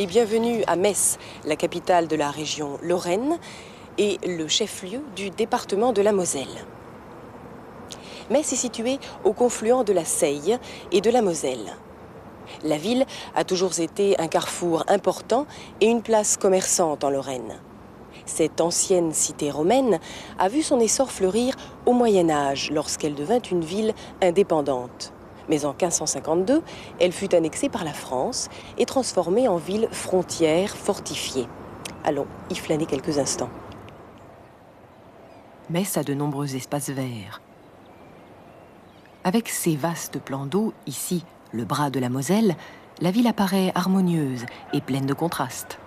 Et bienvenue à Metz, la capitale de la région Lorraine et le chef-lieu du département de la Moselle. Metz est située au confluent de la Seille et de la Moselle. La ville a toujours été un carrefour important et une place commerçante en Lorraine. Cette ancienne cité romaine a vu son essor fleurir au Moyen Âge lorsqu'elle devint une ville indépendante mais en 1552, elle fut annexée par la France et transformée en ville frontière fortifiée. Allons y flâner quelques instants. Metz a de nombreux espaces verts. Avec ses vastes plans d'eau, ici le bras de la Moselle, la ville apparaît harmonieuse et pleine de contrastes.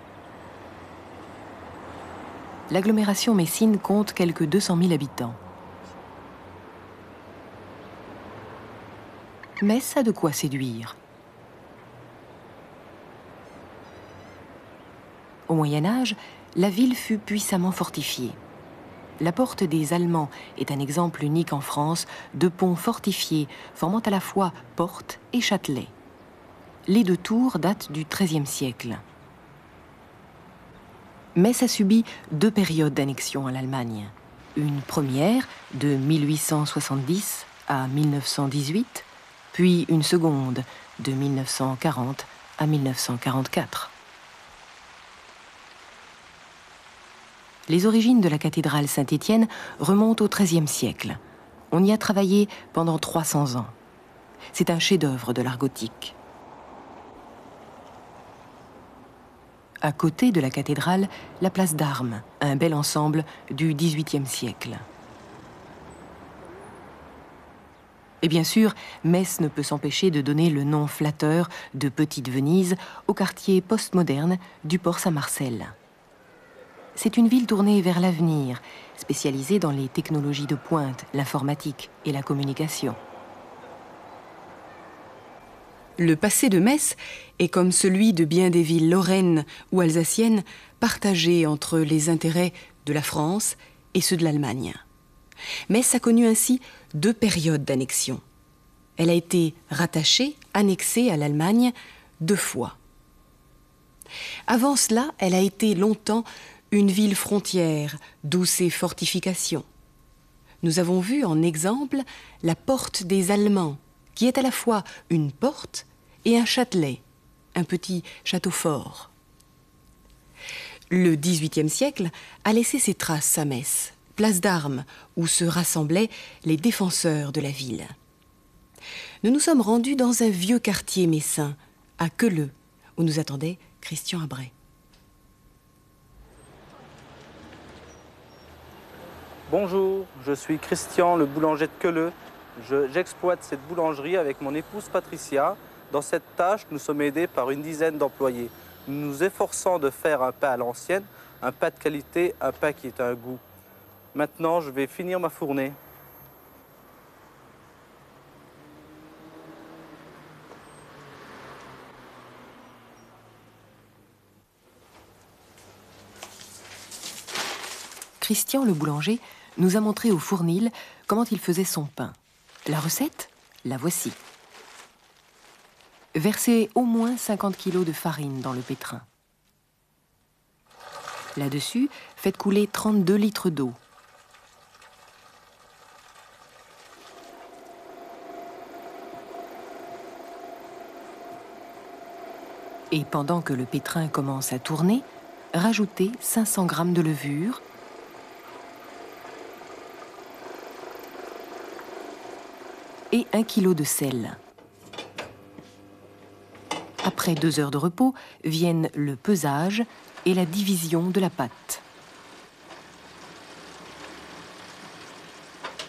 L'agglomération messine compte quelques 200 000 habitants. Metz a de quoi séduire. Au Moyen Âge, la ville fut puissamment fortifiée. La porte des Allemands est un exemple unique en France de pont fortifié formant à la fois porte et châtelet. Les deux tours datent du XIIIe siècle. Metz a subi deux périodes d'annexion à l'Allemagne. Une première, de 1870 à 1918, puis une seconde de 1940 à 1944. Les origines de la cathédrale Saint-Étienne remontent au XIIIe siècle. On y a travaillé pendant 300 ans. C'est un chef-d'œuvre de l'art gothique. À côté de la cathédrale, la place d'Armes, un bel ensemble du XVIIIe siècle. Et bien sûr, Metz ne peut s'empêcher de donner le nom flatteur de Petite Venise au quartier postmoderne du port Saint-Marcel. C'est une ville tournée vers l'avenir, spécialisée dans les technologies de pointe, l'informatique et la communication. Le passé de Metz est comme celui de bien des villes lorraines ou alsaciennes, partagé entre les intérêts de la France et ceux de l'Allemagne. Metz a connu ainsi deux périodes d'annexion. Elle a été rattachée, annexée à l'Allemagne deux fois. Avant cela, elle a été longtemps une ville frontière, d'où ses fortifications. Nous avons vu en exemple la porte des Allemands, qui est à la fois une porte et un châtelet, un petit château fort. Le XVIIIe siècle a laissé ses traces à Metz place d'armes où se rassemblaient les défenseurs de la ville. Nous nous sommes rendus dans un vieux quartier messin, à Queuleux, où nous attendait Christian Abray. Bonjour, je suis Christian, le boulanger de Queuleux. J'exploite cette boulangerie avec mon épouse Patricia. Dans cette tâche, nous sommes aidés par une dizaine d'employés. Nous nous efforçons de faire un pain à l'ancienne, un pain de qualité, un pain qui est un goût. Maintenant, je vais finir ma fournée. Christian le boulanger nous a montré au fournil comment il faisait son pain. La recette, la voici. Versez au moins 50 kg de farine dans le pétrin. Là-dessus, faites couler 32 litres d'eau. Et pendant que le pétrin commence à tourner, rajoutez 500 g de levure, et 1 kg de sel. Après deux heures de repos, viennent le pesage et la division de la pâte.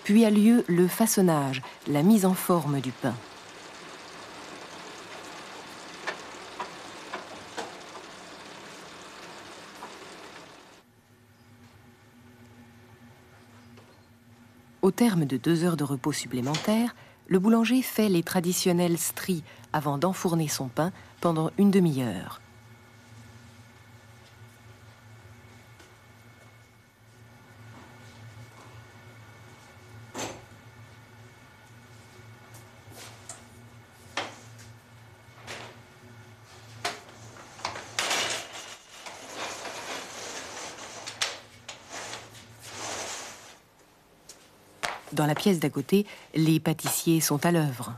Puis a lieu le façonnage, la mise en forme du pain. Au terme de deux heures de repos supplémentaires, le boulanger fait les traditionnels stries avant d'enfourner son pain pendant une demi-heure. Dans la pièce d'à côté, les pâtissiers sont à l'œuvre.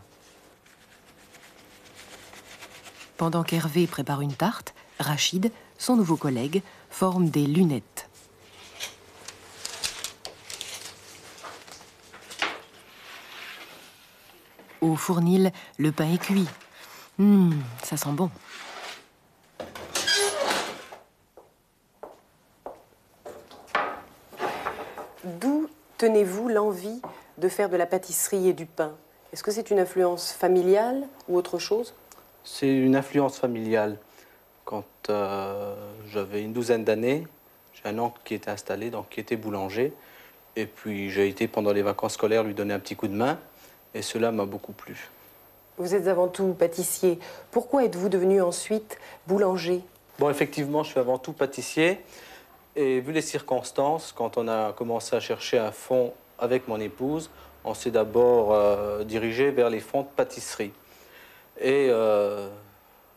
Pendant qu'Hervé prépare une tarte, Rachid, son nouveau collègue, forme des lunettes. Au fournil, le pain est cuit. Hum, ça sent bon. D'où tenez-vous l'envie de faire de la pâtisserie et du pain Est-ce que c'est une influence familiale ou autre chose? C'est une influence familiale. Quand euh, j'avais une douzaine d'années, j'ai un oncle qui était installé, donc qui était boulanger. Et puis j'ai été pendant les vacances scolaires lui donner un petit coup de main. Et cela m'a beaucoup plu. Vous êtes avant tout pâtissier. Pourquoi êtes-vous devenu ensuite boulanger? Bon, effectivement, je suis avant tout pâtissier. Et vu les circonstances, quand on a commencé à chercher un fond avec mon épouse, on s'est d'abord euh, dirigé vers les fonds de pâtisserie. Et euh,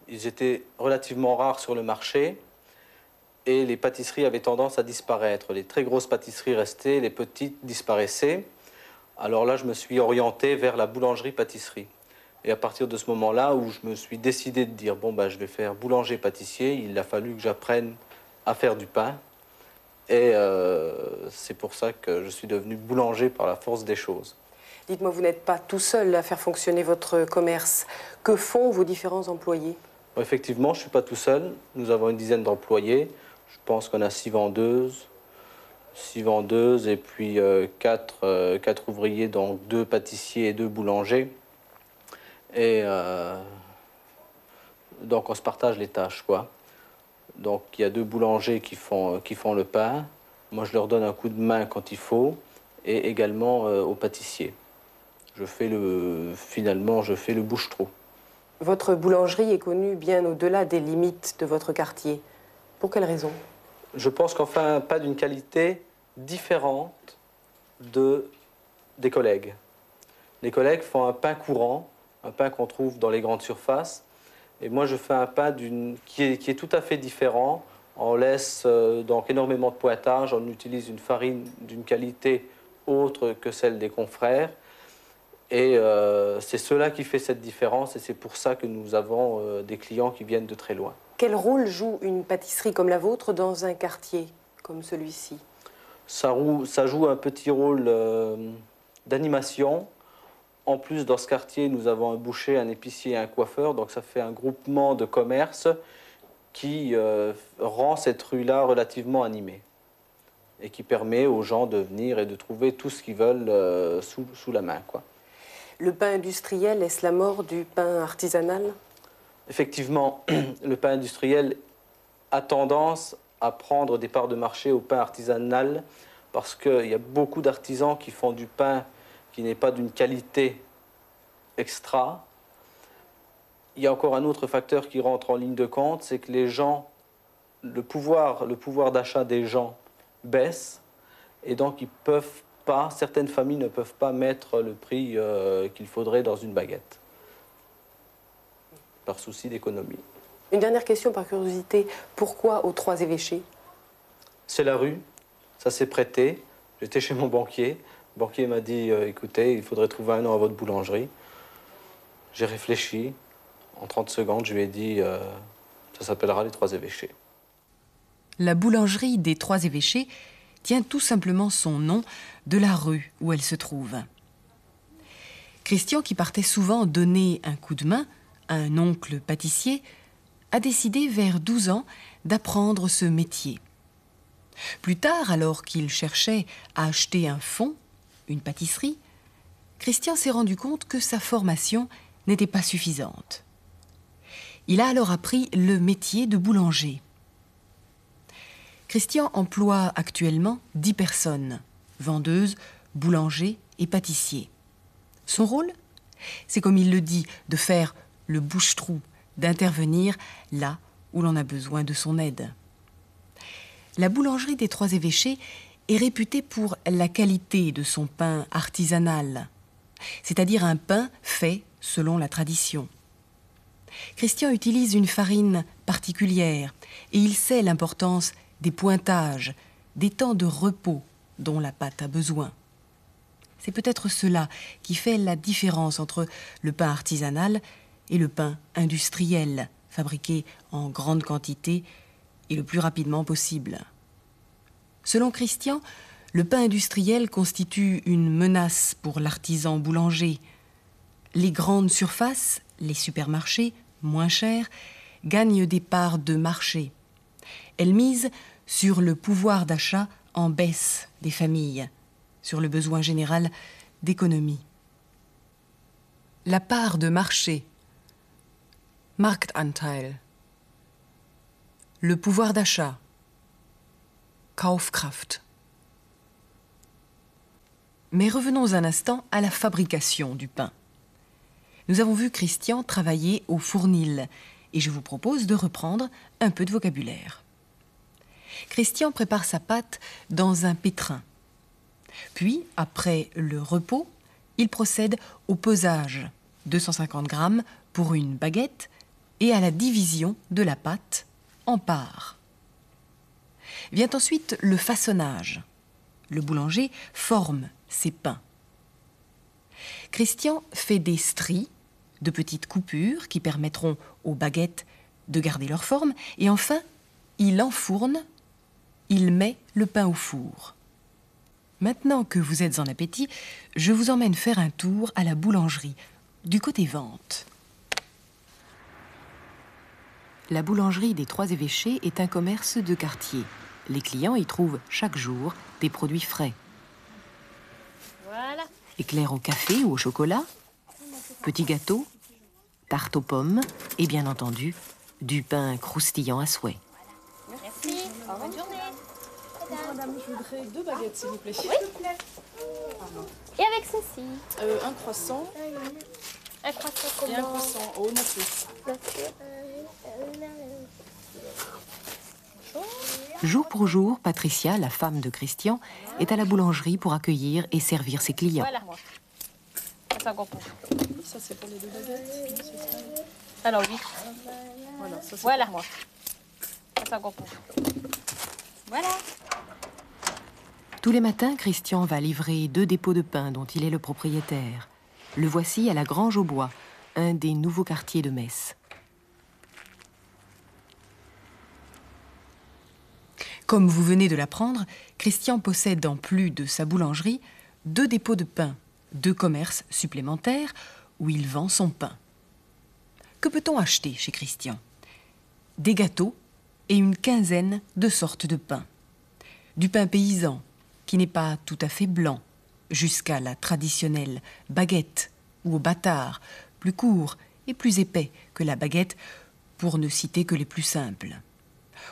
ils étaient relativement rares sur le marché. Et les pâtisseries avaient tendance à disparaître. Les très grosses pâtisseries restaient, les petites disparaissaient. Alors là, je me suis orienté vers la boulangerie-pâtisserie. Et à partir de ce moment-là, où je me suis décidé de dire, bon, bah, je vais faire boulanger-pâtissier, il a fallu que j'apprenne à faire du pain. Et euh, c'est pour ça que je suis devenu boulanger par la force des choses. Dites-moi, vous n'êtes pas tout seul à faire fonctionner votre commerce. Que font vos différents employés? Effectivement, je ne suis pas tout seul. Nous avons une dizaine d'employés. Je pense qu'on a six vendeuses, six vendeuses et puis euh, quatre, euh, quatre, ouvriers, donc deux pâtissiers et deux boulangers. Et donc on se partage les tâches, quoi. Donc il y a deux boulangers qui font, qui font le pain. Moi je leur donne un coup de main quand il faut et également aux pâtissiers. Je fais le, finalement, je fais le bouche-trou. Votre boulangerie est connue bien au-delà des limites de votre quartier. Pour quelle raison? Je pense qu'on fait un pain d'une qualité différente de, des collègues. Les collègues font un pain courant, un pain qu'on trouve dans les grandes surfaces. Et moi, je fais un pain qui est, qui est tout à fait différent. On laisse euh, donc énormément de pointage, on utilise une farine d'une qualité autre que celle des confrères. Et euh, c'est cela qui fait cette différence et c'est pour ça que nous avons euh, des clients qui viennent de très loin. Quel rôle joue une pâtisserie comme la vôtre dans un quartier comme celui-ci? Ça, ça, joue un petit rôle d'animation. En plus, dans ce quartier, nous avons un boucher, un épicier et un coiffeur. Donc ça fait un groupement de commerce qui rend cette rue-là relativement animée et qui permet aux gens de venir et de trouver tout ce qu'ils veulent sous, sous la main. Quoi. Le pain industriel, est-ce la mort du pain artisanal? Effectivement, le pain industriel a tendance à prendre des parts de marché au pain artisanal parce qu'il y a beaucoup d'artisans qui font du pain qui n'est pas d'une qualité extra. Il y a encore un autre facteur qui rentre en ligne de compte, c'est que les gens, le pouvoir, le pouvoir d'achat des gens baisse et donc ils peuvent certaines familles ne peuvent pas mettre le prix euh, qu'il faudrait dans une baguette, par souci d'économie. Une dernière question par curiosité, pourquoi aux trois évêchés? C'est la rue, ça s'est prêté. J'étais chez mon banquier, le banquier m'a dit, euh, écoutez, il faudrait trouver un nom à votre boulangerie. J'ai réfléchi, en 30 secondes, je lui ai dit, euh, ça s'appellera les trois évêchés. La boulangerie des trois évêchés tient tout simplement son nom de la rue où elle se trouve. Christian, qui partait souvent donner un coup de main à un oncle pâtissier, a décidé vers 12 ans d'apprendre ce métier. Plus tard, alors qu'il cherchait à acheter un fonds, une pâtisserie, Christian s'est rendu compte que sa formation n'était pas suffisante. Il a alors appris le métier de boulanger. Christian emploie actuellement dix personnes, vendeuses, boulangers et pâtissiers. Son rôle? C'est comme il le dit, de faire le bouche-trou, d'intervenir là où l'on a besoin de son aide. La boulangerie des Trois Évêchés est réputée pour la qualité de son pain artisanal, c'est-à-dire un pain fait selon la tradition. Christian utilise une farine particulière et il sait l'importance des pointages, des temps de repos dont la pâte a besoin. C'est peut-être cela qui fait la différence entre le pain artisanal et le pain industriel, fabriqué en grande quantité et le plus rapidement possible. Selon Christian, le pain industriel constitue une menace pour l'artisan boulanger. Les grandes surfaces, les supermarchés, moins chers, gagnent des parts de marché. Elles misent sur le pouvoir d'achat en baisse des familles, sur le besoin général d'économie. La part de marché, Marktanteil, le pouvoir d'achat, Mais revenons un instant à la fabrication du pain. Nous avons vu Christian travailler au fournil et je vous propose de reprendre un peu de vocabulaire. Christian prépare sa pâte dans un pétrin. Puis, après le repos, il procède au pesage, 250 grammes pour une baguette, et à la division de la pâte en parts. Vient ensuite le façonnage. Le boulanger forme ses pains. Christian fait des stries, de petites coupures qui permettront aux baguettes de garder leur forme, et enfin, il enfourne il met le pain au four. Maintenant que vous êtes en appétit, je vous emmène faire un tour à la boulangerie, du côté vente. La boulangerie des Trois Évêchés est un commerce de quartier. Les clients y trouvent chaque jour des produits frais. Voilà. Éclairs au café ou au chocolat, petits gâteaux, tarte aux pommes et bien entendu du pain croustillant à souhait. Merci. Bonne journée. Madame, je voudrais deux baguettes, s'il vous plaît. Et avec ceci, Euh, un croissant un croissant et un croissant au nature. Jour pour jour, Patricia, la femme de Christian, est à la boulangerie pour accueillir et servir ses clients. Voilà, moi. Ça, qu'on peut. Ça, c'est pour les deux baguettes. Non, c'est ça. Alors, oui. Voilà, ça, moi. Ça. Voilà. Tous les matins, Christian va livrer deux dépôts de pain dont il est le propriétaire. Le voici à la Grange au Bois, un des nouveaux quartiers de Metz. Comme vous venez de l'apprendre, Christian possède en plus de sa boulangerie deux dépôts de pain, deux commerces supplémentaires où il vend son pain. Que peut-on acheter chez Christian? Des gâteaux et une quinzaine de sortes de pain. Du pain paysan, qui n'est pas tout à fait blanc, jusqu'à la traditionnelle baguette ou au bâtard, plus court et plus épais que la baguette, pour ne citer que les plus simples.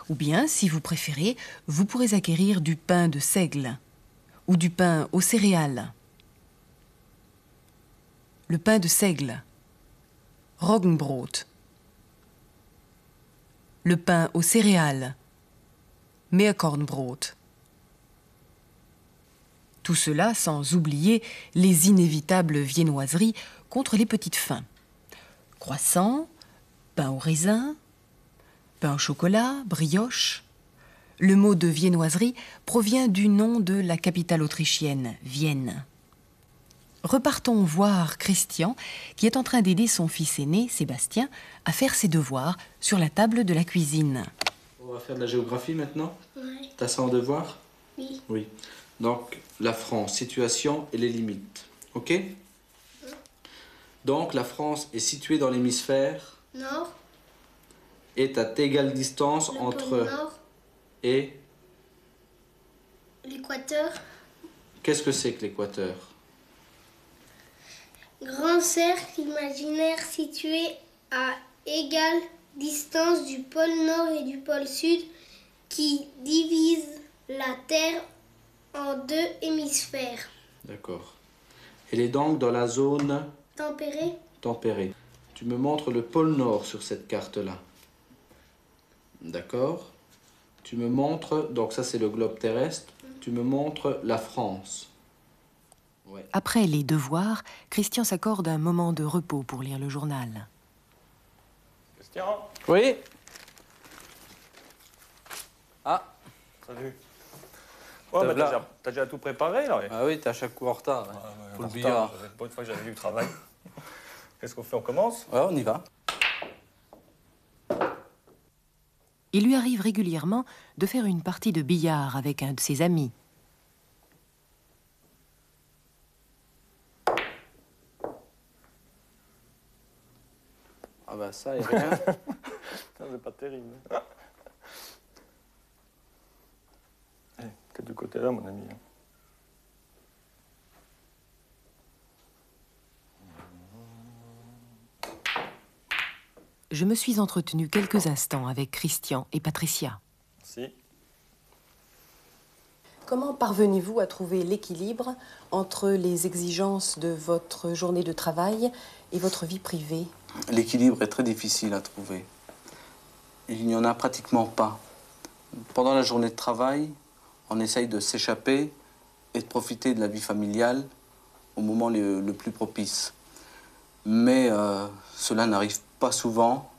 Ou bien, si vous préférez, vous pourrez acquérir du pain de seigle ou du pain aux céréales. Le pain de seigle, Roggenbrot. Le pain aux céréales, Meerkornbrot. Tout cela sans oublier les inévitables viennoiseries contre les petites faims. Croissant, pain au raisin, pain au chocolat, brioche. Le mot de viennoiserie provient du nom de la capitale autrichienne, Vienne. Repartons voir Christian, qui est en train d'aider son fils aîné, Sébastien, à faire ses devoirs sur la table de la cuisine. On va faire de la géographie maintenant Ouais. T'as ça en devoir Oui. Oui. Donc, la France, situation et les limites. Ok? Donc, la France est située dans l'hémisphère, Nord. Est à égale distance Le entre pôle Nord. et. L'équateur. Qu'est-ce que c'est que l'équateur? Grand cercle imaginaire situé à égale distance du pôle Nord et du pôle Sud qui divise la Terre en deux hémisphères. D'accord. Elle est donc dans la zone Tempéré. tempérée. Tu me montres le pôle Nord sur cette carte-là. D'accord Tu me montres, donc ça c'est le globe terrestre, tu me montres la France. Ouais. Après les devoirs, Christian s'accorde un moment de repos pour lire le journal. Christian, Oui Ah, salut. Ouais, bah, t'as déjà, tout préparé là. ouais. Ah oui, t'es à chaque coup en retard. ouais. Ah, ouais, Pour en le retard, billard. Pas une fois que j'avais vu le travail. Qu'est-ce qu'on fait On commence? Ouais, on y va. Il lui arrive régulièrement de faire une partie de billard avec un de ses amis. Ah bah ça, et rien. Ça, C'est pas terrible. Eh, T'es du côté là, mon ami. hein. Je me suis entretenu quelques instants avec Christian et Patricia. Si. Comment parvenez-vous à trouver l'équilibre entre les exigences de votre journée de travail et votre vie privée? L'équilibre est très difficile à trouver. Il n'y en a pratiquement pas. Pendant la journée de travail, on essaye de s'échapper et de profiter de la vie familiale au moment le, le plus propice. Mais euh, cela n'arrive pas souvent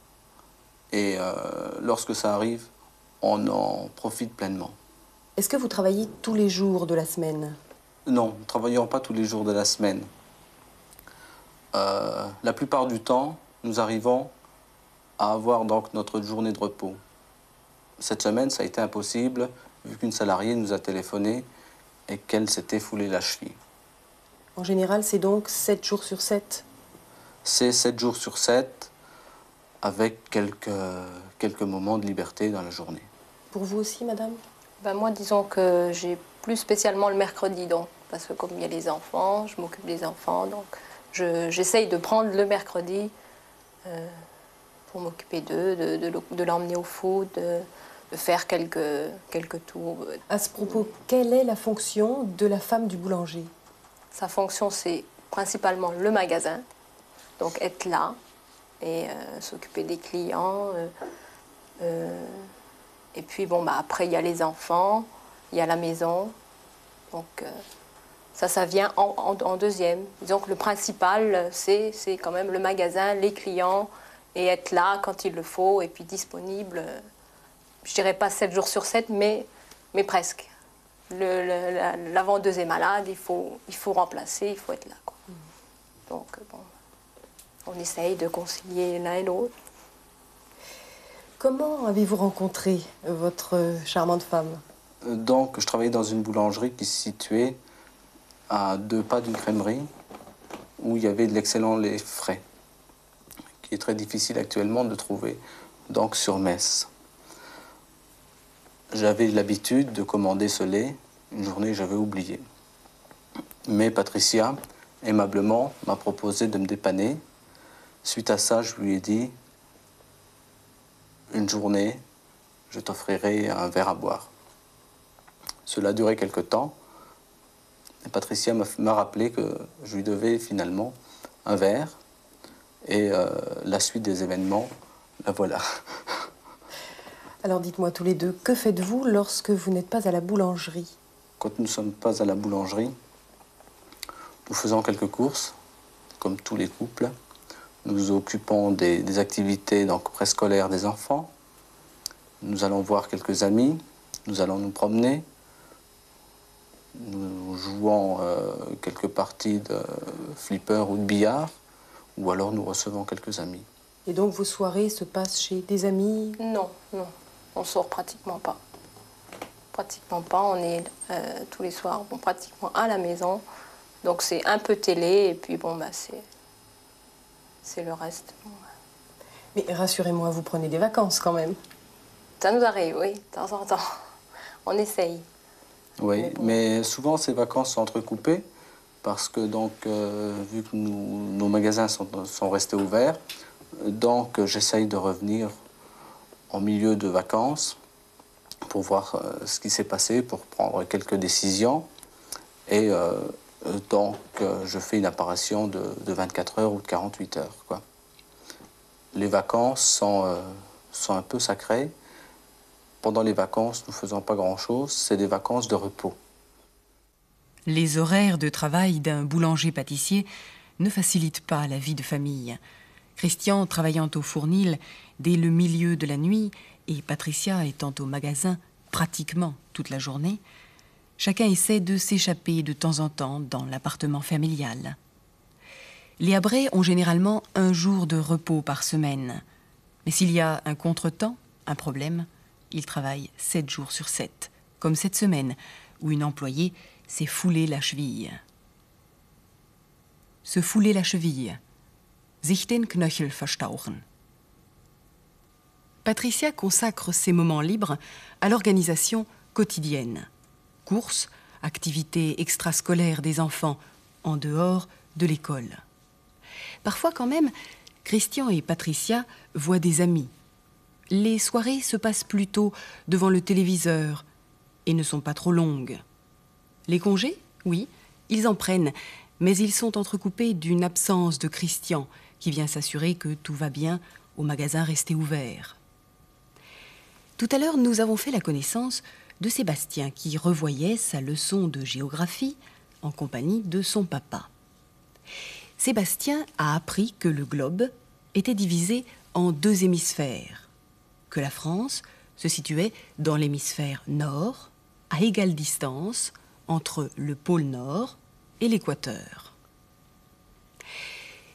et euh, lorsque ça arrive, on en profite pleinement. Est-ce que vous travaillez tous les jours de la semaine? Non, nous ne travaillons pas tous les jours de la semaine. Euh, la plupart du temps, nous arrivons à avoir donc notre journée de repos. Cette semaine, ça a été impossible vu qu'une salariée nous a téléphoné et qu'elle s'était foulée la cheville. En général, c'est donc 7 jours sur 7 C'est 7 jours sur 7 avec quelques, quelques moments de liberté dans la journée. Pour vous aussi, madame? Ben, moi, disons que j'ai plus spécialement le mercrredi, donc, parce que comme il y a les enfants, je m'occupe des enfants, donc je- j'essaye de prendre le mercredi euh, pour m'occuper d'eux, de, de l'emmener au foot, de, de faire quelques, quelques tours. À ce propos, quelle est la fonction de la femme du boulanger? Sa fonction, c'est principalement le magasin, donc être là et euh, s'occuper des clients. euh, euh, et puis, bon, bah, après, il y a les enfants, il y a la maison. Donc, ça, ça vient en, en- en deuxième. Disons que le principal, c'est quand même le magasin, les clients, et être là quand il le faut, et puis disponible. Je dirais pas 7 jours sur 7, mais, mais presque. Le- le- la, la vendeuse est malade, il faut, il faut remplacer, il faut être là. quoi. Donc, bon, on essaye de concilier l'un et l'autre. Comment avez-vous rencontré votre charmante femme? Donc, je travaillais dans une boulangerie qui se situait à deux pas d'une crèmerie où il y avait de l'excellent lait frais, qui est très difficile actuellement de trouver, donc sur Metz. J'avais l'habitude de commander ce lait. Une journée, j'avais oublié. Mais Patricia, aimablement, m'a proposé de me dépanner. Suite à ça, je lui ai dit Une journée, je t'offrirai un verre à boire. Cela a duré quelque temps. Et Patricia m'a m'a rappelé que je lui devais finalement un verre. Et euh, la suite des événements, la voilà. Alors dites-moi tous les deux, que faites-vous lorsque vous n'êtes pas à la boulangerie? Quand nous ne sommes pas à la boulangerie, nous faisons quelques courses, comme tous les couples. Nous occupons des, des activités donc, préscolaires des enfants. Nous allons voir quelques amis. Nous allons nous promener. Nous jouons euh, quelques parties de flipper ou de billard. Ou alors nous recevons quelques amis. Et donc vos soirées se passent chez des amis? Non, non, on sort pratiquement pas. Pratiquement pas, on est euh, tous les soirs bon, pratiquement à la maison. Donc c'est un peu télé et puis bon, bah, c'est, c'est le reste. Mais rassurez-moi, vous prenez des vacances quand même. Ça nous arrive, oui, de temps en temps. On essaye. Oui, Mais bon. mais souvent ces vacances sont entrecoupées parce que donc euh, vu que nous- nos magasins sont, sont restés ouverts, donc euh, j'essaye de revenir en milieu de vacances pour voir euh, ce qui s'est passé, pour prendre quelques décisions et euh, donc euh, je fais une apparition de, de 24 heures ou de 48 heures. Quoi. Les vacances sont, euh, sont un peu sacrées. Pendant les vacances, nous ne faisons pas grand-chose, c'est des vacances de repos. Les horaires de travail d'un boulanger-pâtissier ne facilitent pas la vie de famille. Christian travaillant au fournil dès le milieu de la nuit et Patricia étant au magasin pratiquement toute la journée, Chacun essaie de s'échapper de temps en temps dans l'appartement familial. Les Abrets ont généralement un jour de repos par semaine. Mais s'il y a un contretemps, un problème, ils travaillent sept jours sur sept, comme cette semaine, où une employée s'est foulée la cheville. Se fouler la cheville. Sich den Knöchel verstauchen. Patricia consacre ses moments libres à l'organisation quotidienne. Courses, activités extrascolaires des enfants en dehors de l'école. Parfois quand même, Christian et Patricia voient des amis. Les soirées se passent plutôt devant le téléviseur et ne sont pas trop longues. Les congés, oui, ils en prennent, mais ils sont entrecoupés d'une absence de Christian qui vient s'assurer que tout va bien au magasin resté ouvert. Tout à l'heure, nous avons fait la connaissance de Sébastien qui revoyait sa leçon de géographie en compagnie de son papa. Sébastien a appris que le globe était divisé en deux hémisphères, que la France se situait dans l'hémisphère nord, à égale distance entre le pôle nord et l'équateur.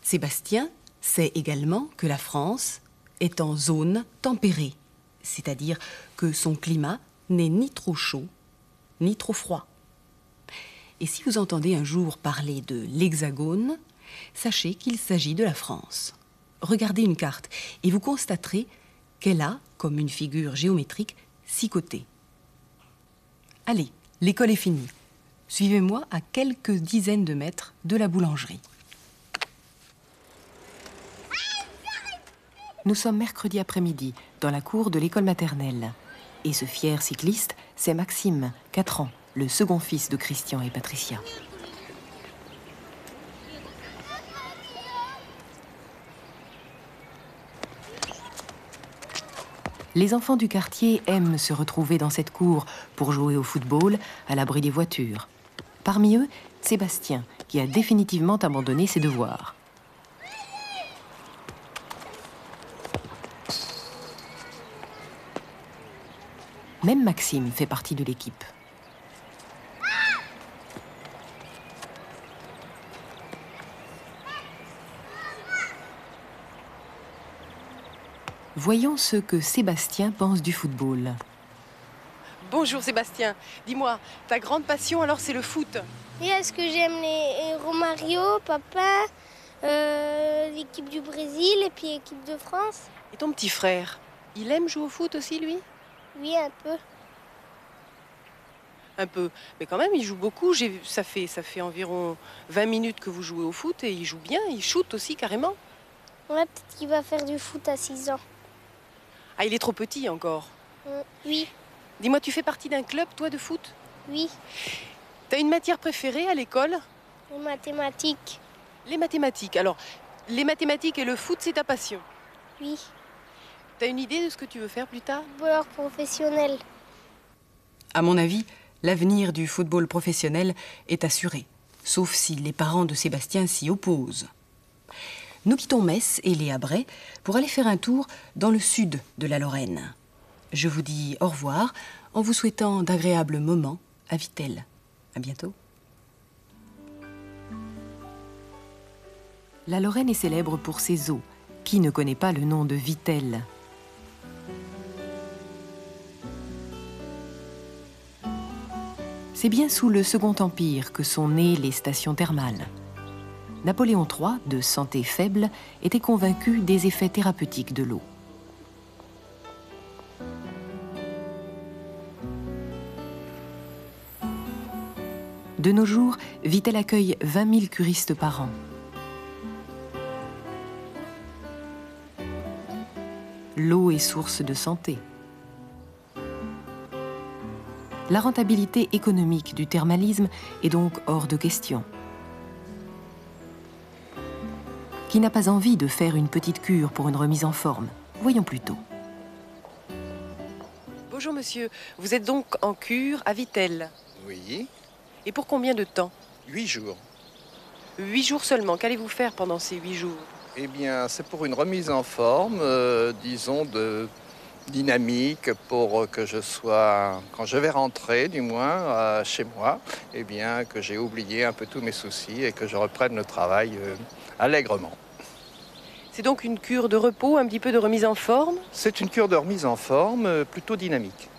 Sébastien sait également que la France est en zone tempérée, c'est-à-dire que son climat n'est ni trop chaud ni trop froid. Et si vous entendez un jour parler de l'Hexagone, sachez qu'il s'agit de la France. Regardez une carte et vous constaterez qu'elle a, comme une figure géométrique, six côtés. Allez, l'école est finie. Suivez-moi à quelques dizaines de mètres de la boulangerie. Nous sommes mercredi après-midi, dans la cour de l'école maternelle. Et ce fier cycliste, c'est Maxime, 4 ans, le second fils de Christian et Patricia. Les enfants du quartier aiment se retrouver dans cette cour pour jouer au football à l'abri des voitures. Parmi eux, Sébastien, qui a définitivement abandonné ses devoirs. Même Maxime fait partie de l'équipe. Voyons ce que Sébastien pense du football. Bonjour Sébastien. Dis-moi, ta grande passion alors c'est le foot Et est-ce que j'aime les Romario, papa, euh, l'équipe du Brésil et puis l'équipe de France? Et ton petit frère Il aime jouer au foot aussi lui? Oui, un peu. Un peu. Mais quand même, il joue beaucoup. Ça fait, ça fait environ 20 minutes que vous jouez au foot et il joue bien. Il shoot aussi carrément. Ouais, peut-être qu'il va faire du foot à 6 ans. Ah, il est trop petit encore. Mm, Oui, Dis-moi, tu fais partie d'un club, toi, de foot? Oui, T'as une matière préférée à l'école? Les mathématiques. Les mathématiques. Alors, les mathématiques et le foot, c'est ta passion? Oui, T'as une idée de ce que tu veux faire plus tard? Footballeur professionnel. À mon avis, l'avenir du football professionnel est assuré, sauf si les parents de Sébastien s'y opposent. Nous quittons Metz et les Habrais pour aller faire un tour dans le sud de la Lorraine. Je vous dis au revoir en vous souhaitant d'agréables moments à Vittel. À bientôt. La Lorraine est célèbre pour ses eaux. Qui ne connaît pas le nom de Vittel? C'est bien sous le Second Empire que sont nées les stations thermales. Napoléon III, de santé faible, était convaincu des effets thérapeutiques de l'eau. De nos jours, Vittel accueille 20 000 curistes par an. L'eau est source de santé. La rentabilité économique du thermalisme est donc hors de question. Qui n'a pas envie de faire une petite cure pour une remise en forme? Voyons plutôt. Bonjour monsieur, vous êtes donc en cure à Vittel. Oui, Et pour combien de temps? Huit jours. Huit jours seulement. Qu'allez-vous faire pendant ces huit jours? Eh bien, c'est pour une remise en forme, euh, disons, de dynamique pour que je sois, quand je vais rentrer du moins euh, chez moi, eh bien que j'ai oublié un peu tous mes soucis et que je reprenne le travail euh, allègrement. C'est donc une cure de repos, un petit peu de remise en forme? C'est une cure de remise en forme euh, plutôt dynamique.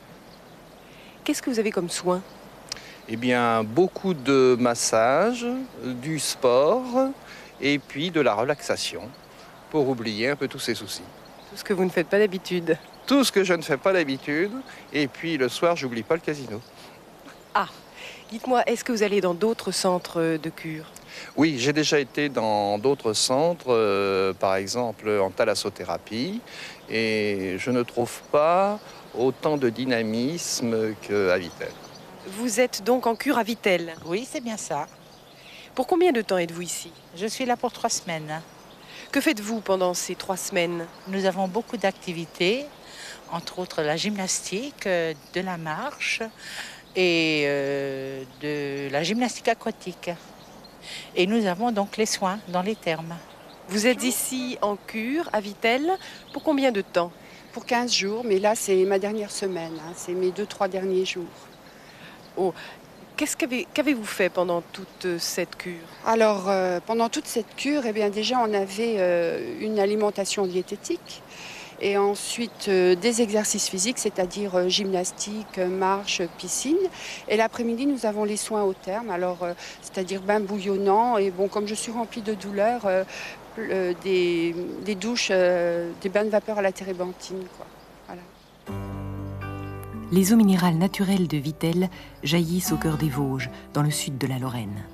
Qu'est-ce que vous avez comme soin? Eh bien, beaucoup de massage, du sport et puis de la relaxation pour oublier un peu tous ces soucis. Tout ce que vous ne faites pas d'habitude. Tout ce que je ne fais pas d'habitude et puis le soir, j'oublie pas le casino. Dites-moi, est-ce que vous allez dans d'autres centres de cure? Oui, j'ai déjà été dans d'autres centres, euh, par exemple en thalassothérapie, et je ne trouve pas autant de dynamisme qu'à Vitel. Vous êtes donc en cure à Vitel. Oui, c'est bien ça. Pour combien de temps êtes-vous ici? Je suis là pour trois semaines. Que faites-vous pendant ces trois semaines? Nous avons beaucoup d'activités, entre autres la gymnastique, euh, de la marche et euh, de la gymnastique aquatique. Et nous avons donc les soins dans les thermes. Vous êtes ici en cure à Vitel. Pour combien de temps? Pour 15 jours, mais là c'est ma dernière semaine, hein, c'est mes deux, trois derniers jours. Qu'est-ce qu'avez- qu'avez-vous fait pendant toute cette cure? Alors euh, pendant toute cette cure, eh bien, déjà on avait euh, une alimentation diététique et ensuite euh, des exercices physiques, c'est-à-dire euh, gymnastique, marche, piscine. Et l'après-midi, nous avons les soins au terme, alors euh, c'est-à-dire bain bouillonnant. Et bon, comme je suis remplie de douleurs, des, douches, des bains de vapeur à la térébenthine. Quoi. Les eaux minérales naturelles de Vitel jaillissent au cœur des Vosges, dans le sud de la Lorraine.